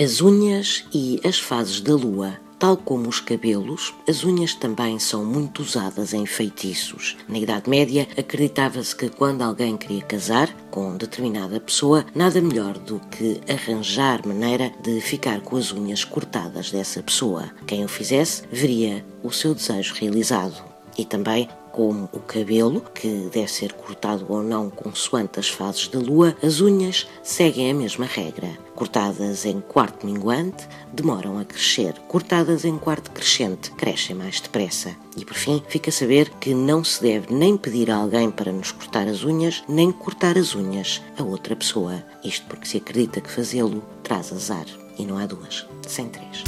As unhas e as fases da lua. Tal como os cabelos, as unhas também são muito usadas em feitiços. Na Idade Média, acreditava-se que quando alguém queria casar com determinada pessoa, nada melhor do que arranjar maneira de ficar com as unhas cortadas dessa pessoa. Quem o fizesse veria o seu desejo realizado. E também como o cabelo, que deve ser cortado ou não consoante as fases da lua, as unhas seguem a mesma regra. Cortadas em quarto minguante, demoram a crescer. Cortadas em quarto crescente, crescem mais depressa. E por fim, fica a saber que não se deve nem pedir a alguém para nos cortar as unhas, nem cortar as unhas a outra pessoa. Isto porque se acredita que fazê-lo traz azar. E não há duas, sem três.